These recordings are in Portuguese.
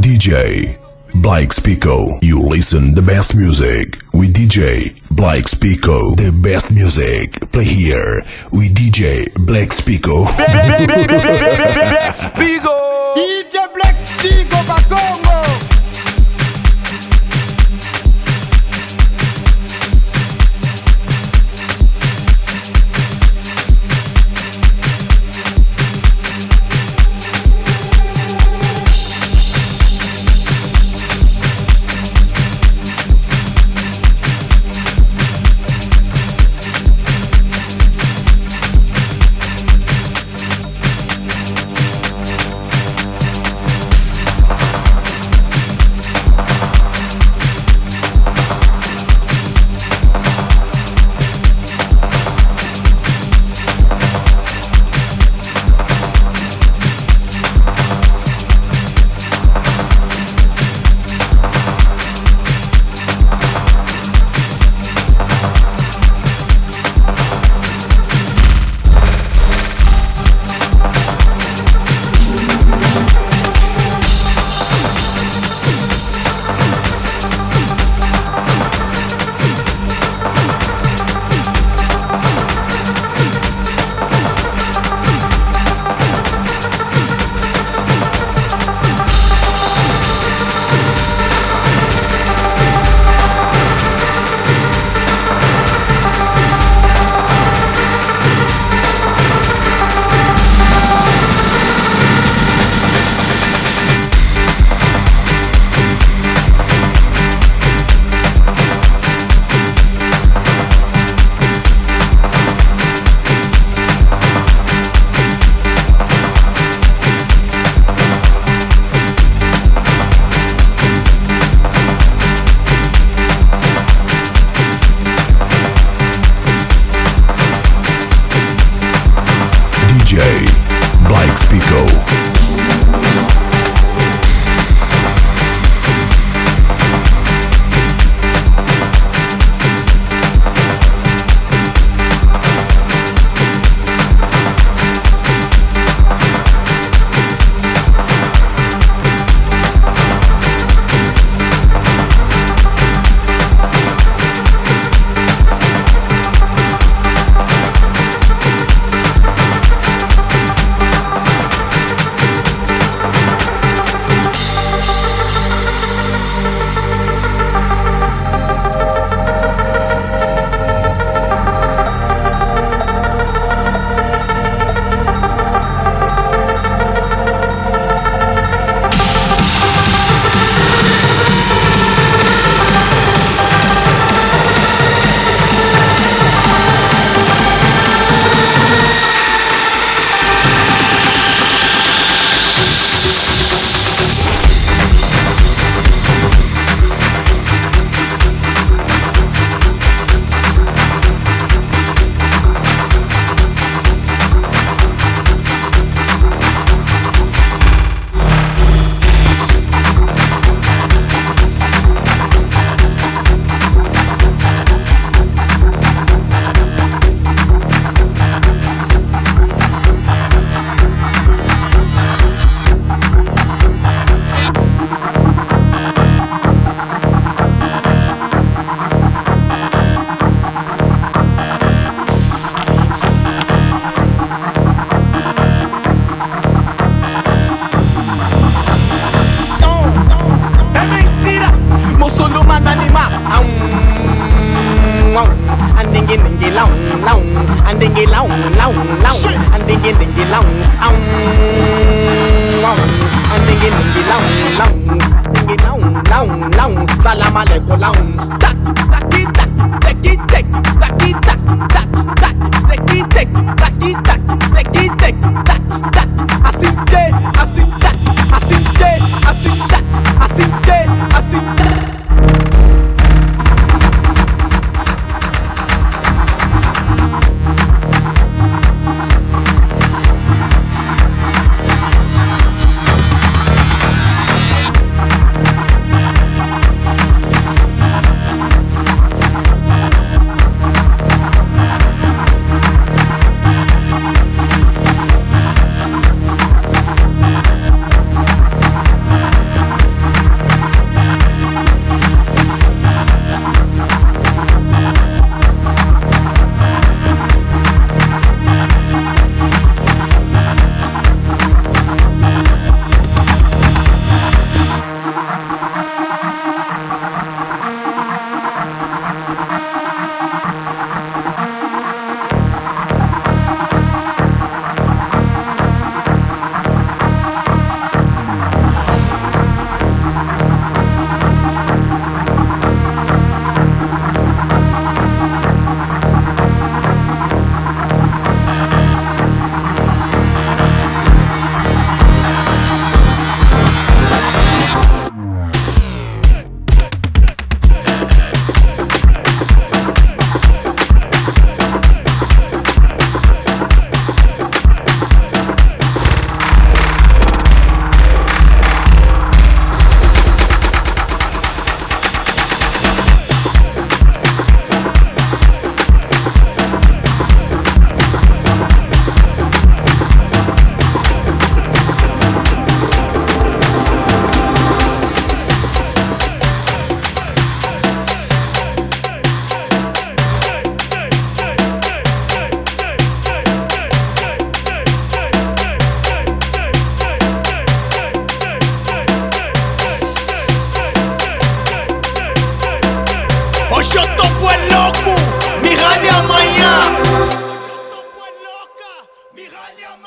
DJ Blake Spico. You listen the best music with DJ Blake Spico. The best music play here with DJ Blake Spico. Black Spico. Pico.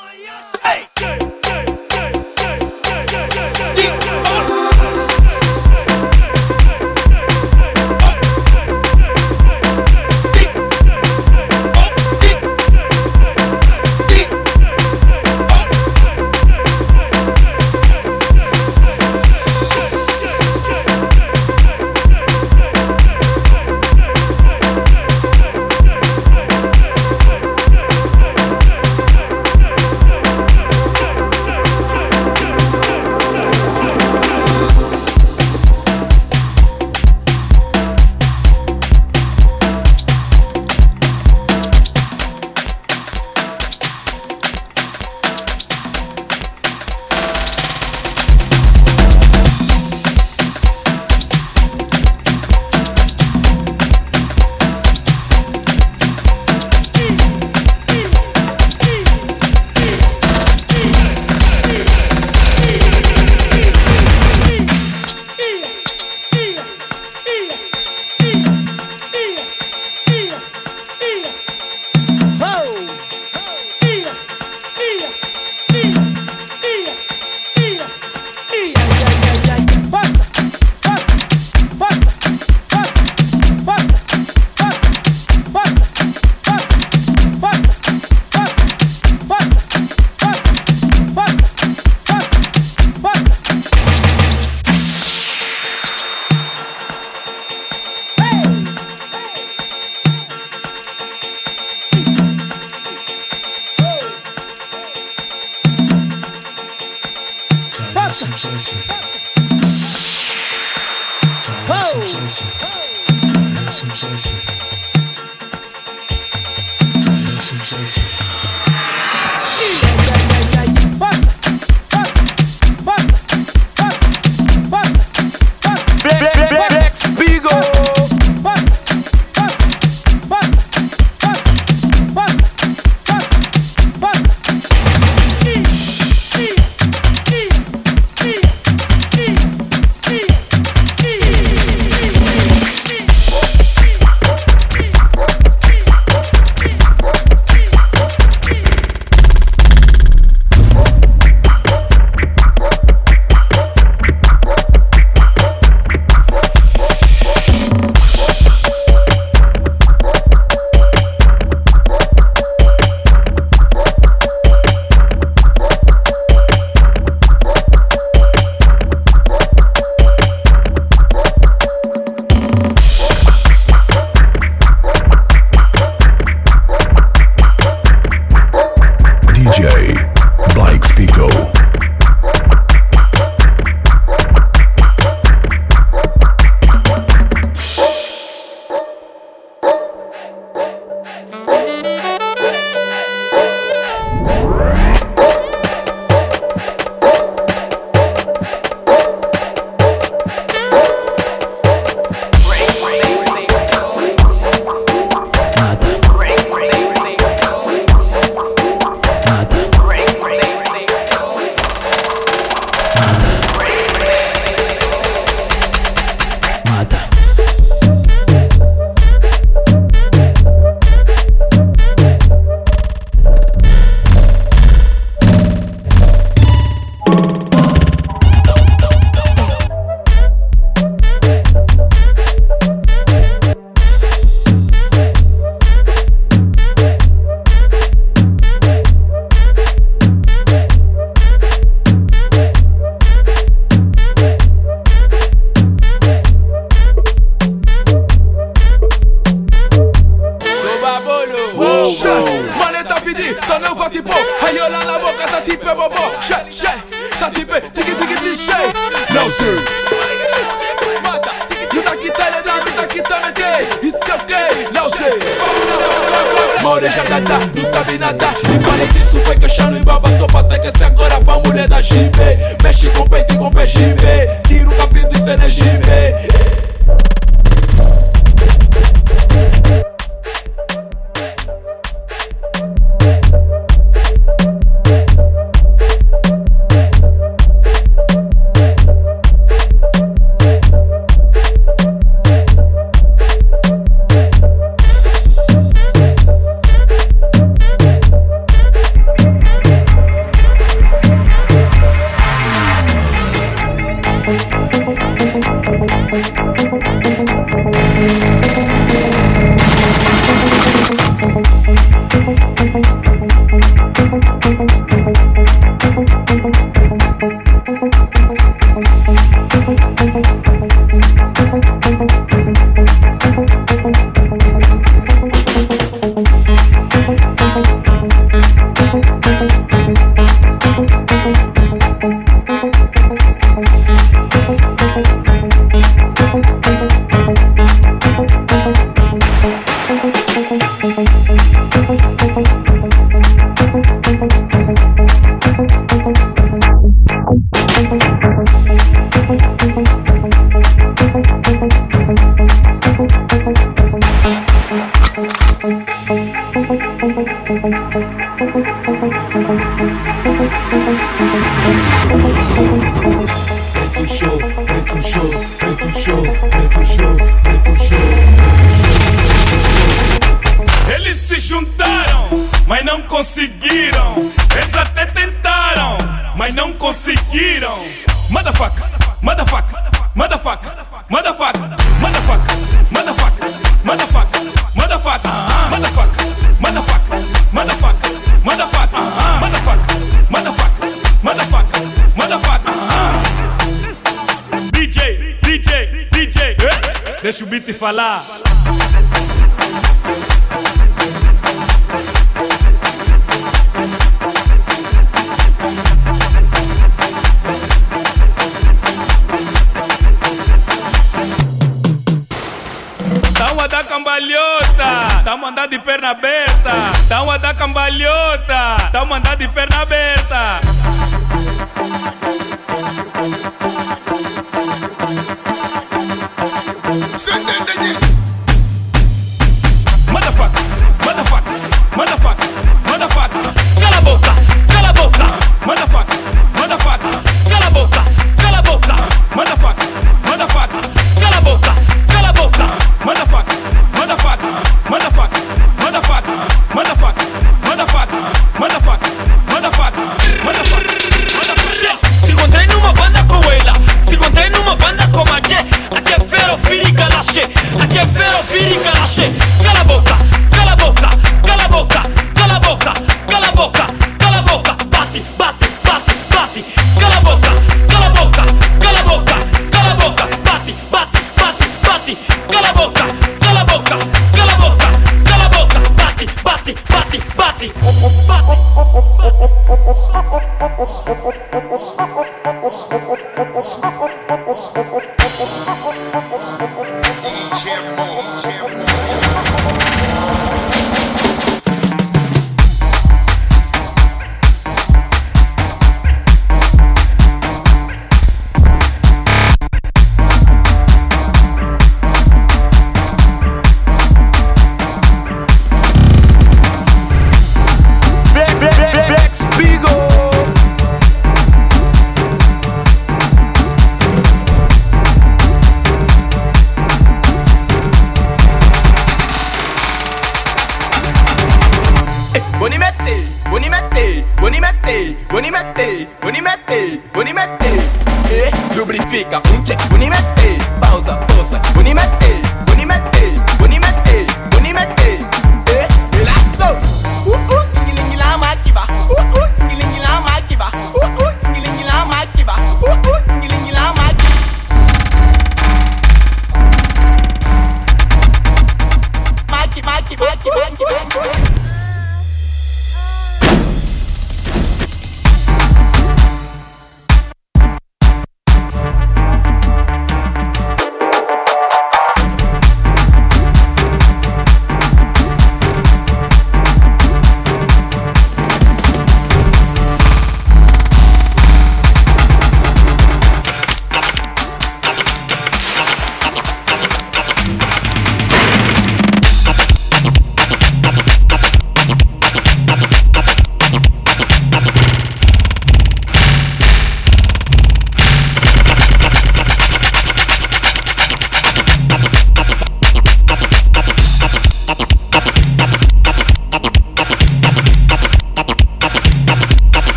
my ass. Hey! da jipe é Mexe com peito e com pé jipe Tira o cabelo e cê é andar de perna aberta. Dá uma da cambalhota. Dá uma andar de perna aberta. Send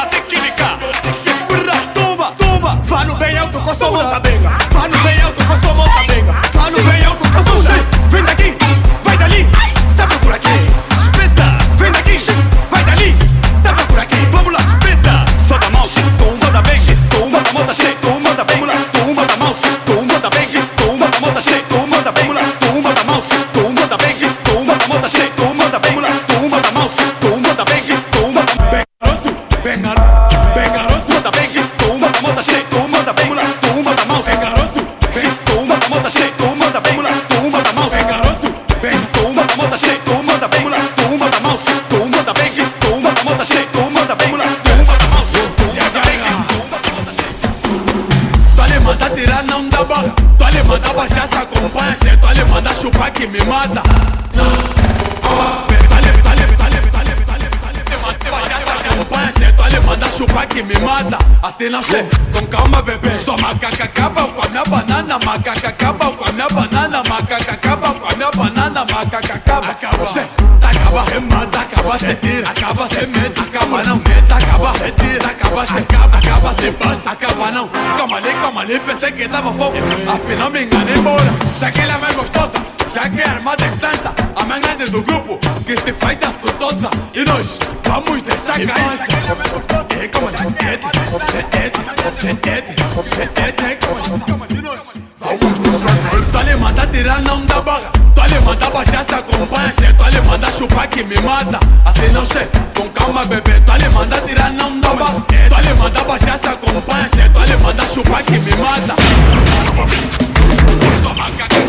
la tequímica. Assim che, com calma bebê Só macaca acaba com a minha banana Macaca acaba com a minha banana Macaca acaba com a minha banana Macaca acaba, tá acaba, remata, acaba, che Acaba, se mete, acaba não mete Acaba, retira, acaba, che Acaba, acaba, se baixa, acaba não Calma ali, calma ali, pensei que tava fofo Afinal me enganei, bora Já que ela é mais gostosa Já que é armada e tanta A mais grande do grupo Que se faz da sutosa E nós vamos deixar cair É como ali, ete, ete, ali, manda tirar, não dá barra Tô ali, manda baixar, se acompanha tô ali, manda chupar que me mata Assim não che, com calma bebê Tô ali, manda tirar, não dá barra Tô ali, manda baixar, se acompanha tô ali, manda chupar que me mata Só macaca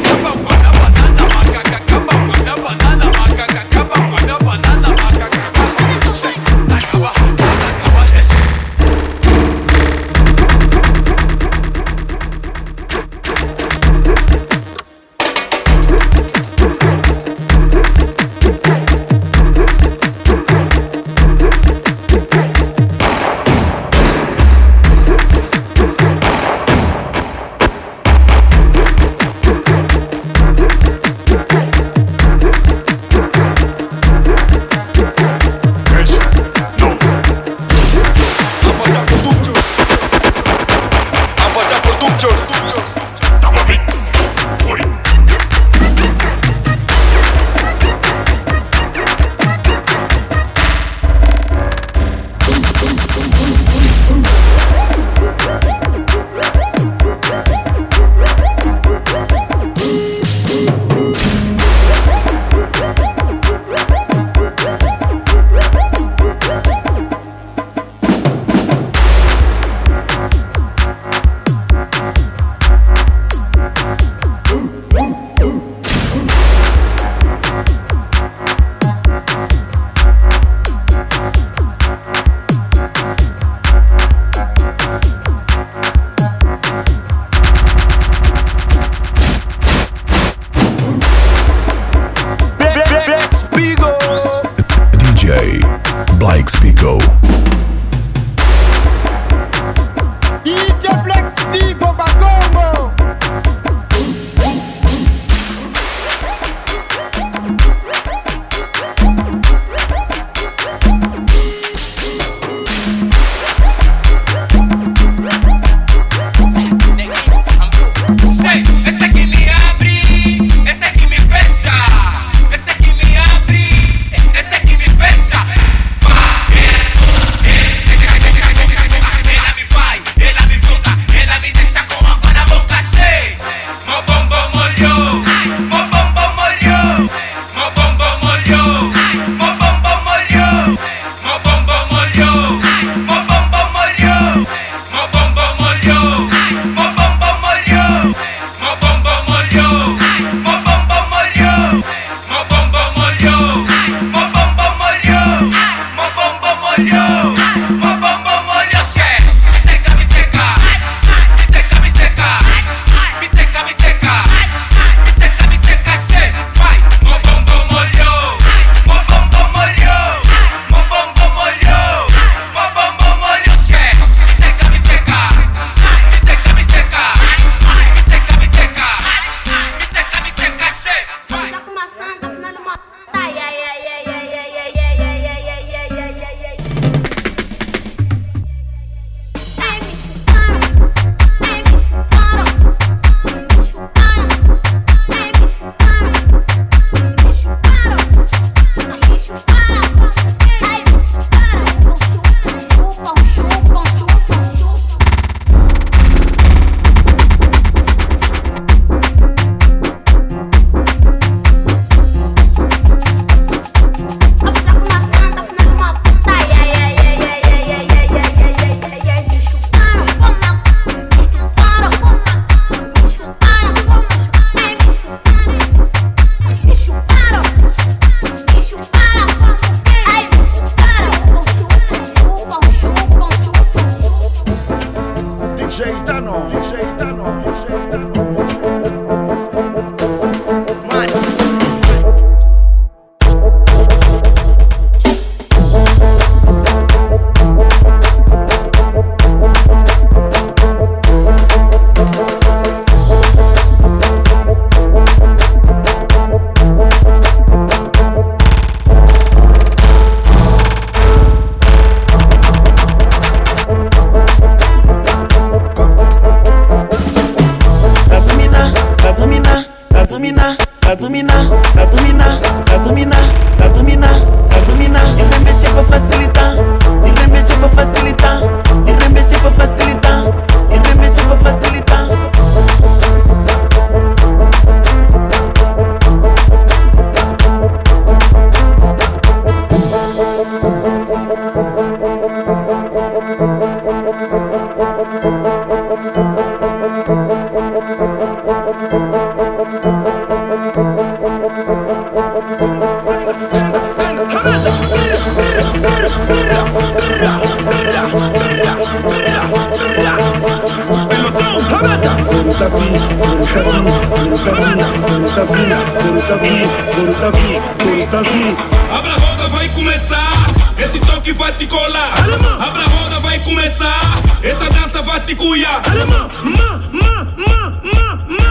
kuya Hadi ma, ma, ma, ma, ma, ma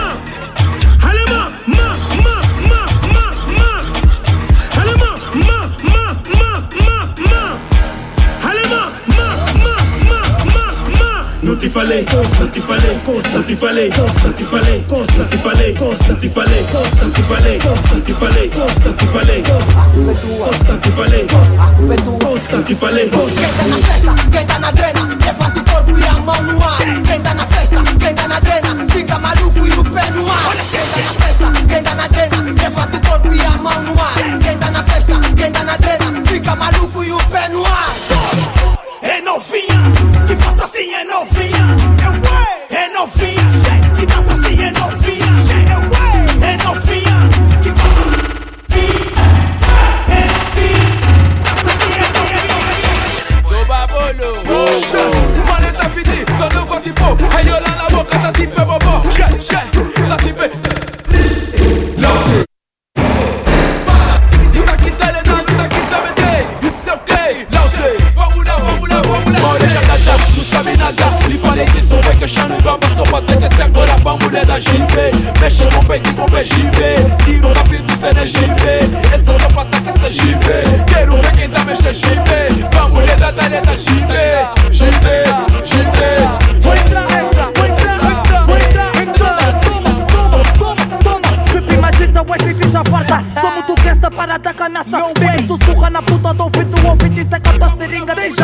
Hadi ma, ma, ma, ma, ma, ma Hadi ma, ma, ma, ma, ma, ma Hadi ma, ma, ma, ma, ma, ma Non ti falei, non ti falei, non ti falei, non ti falei, non ti falei, non ti falei, non ti falei, non ti falei, non ti falei, non ti falei, non ti falei, non ti falei, non ti falei,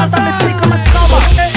Dale click a la.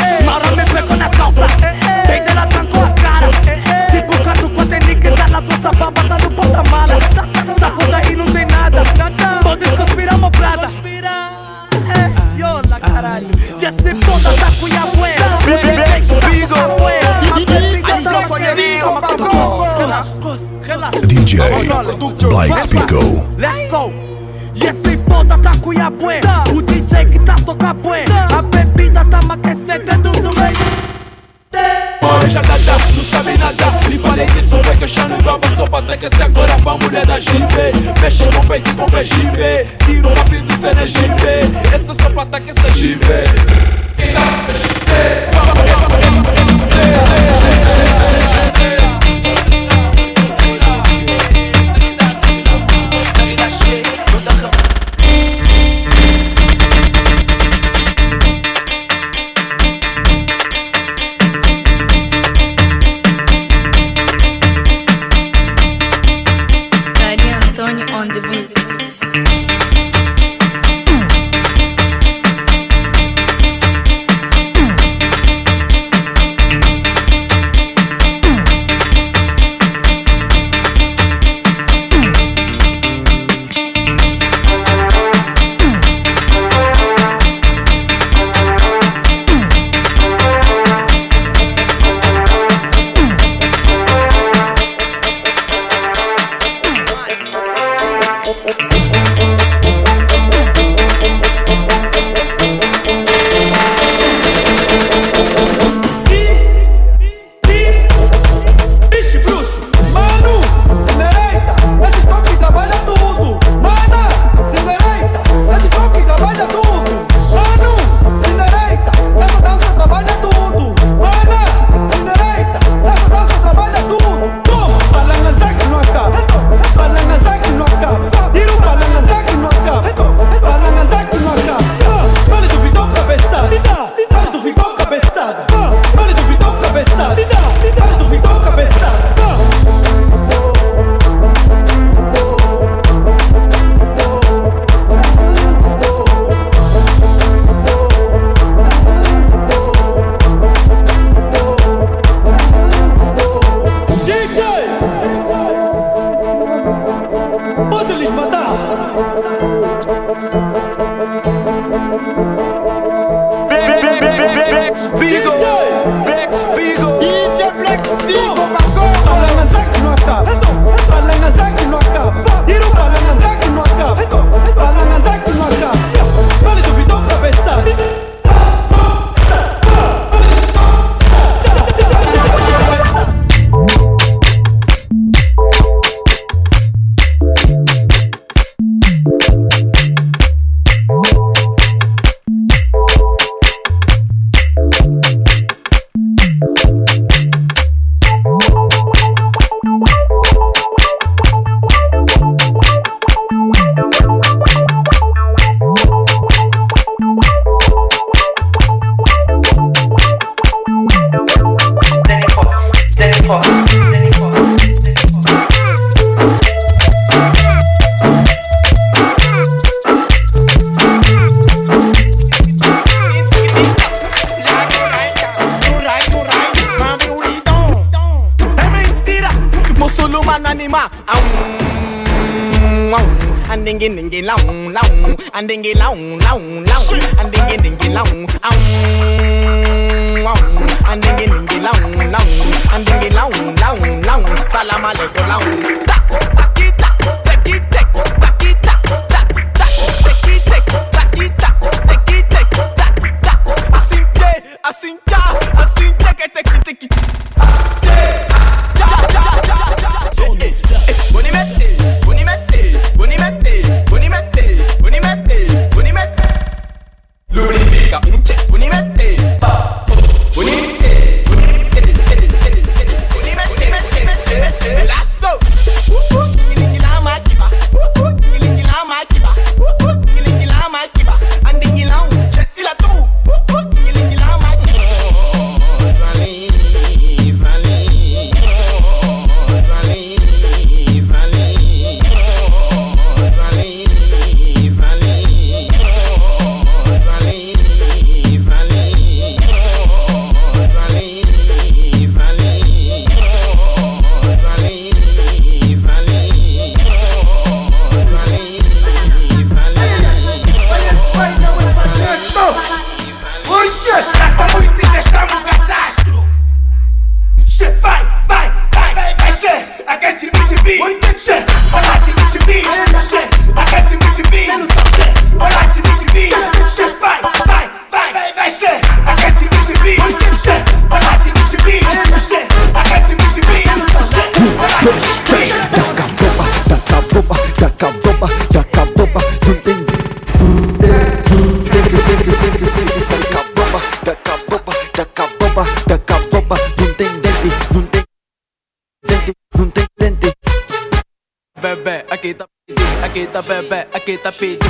A tá pedindo.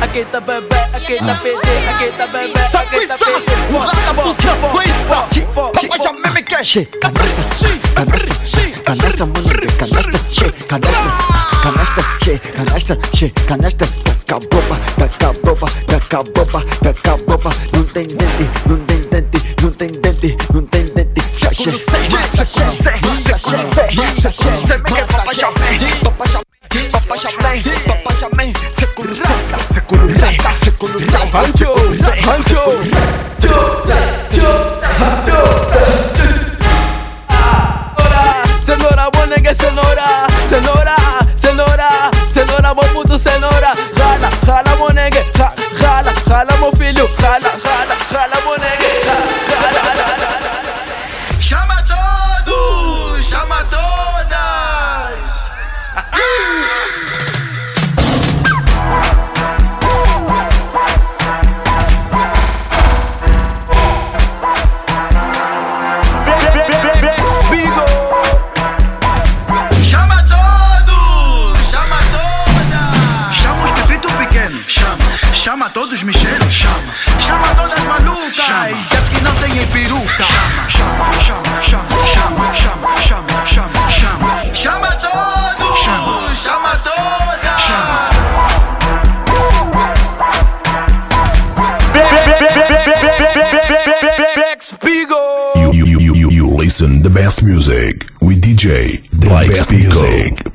a gente bebê, a gente pedindo, a gente bebê, aqui tá pedindo. Rala puta, coisa, papaya meme cash. Canasta, canasta, canasta, mano, canasta, canasta, canasta, canasta, canasta, taca boba, taca boba, taca boba, taca boba. Não tem dente, não tem dente, não tem dente, não tem Pancho, Pancho, Pancho.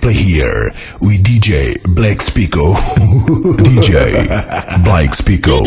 play here with DJ Black Spico. DJ Black Spico.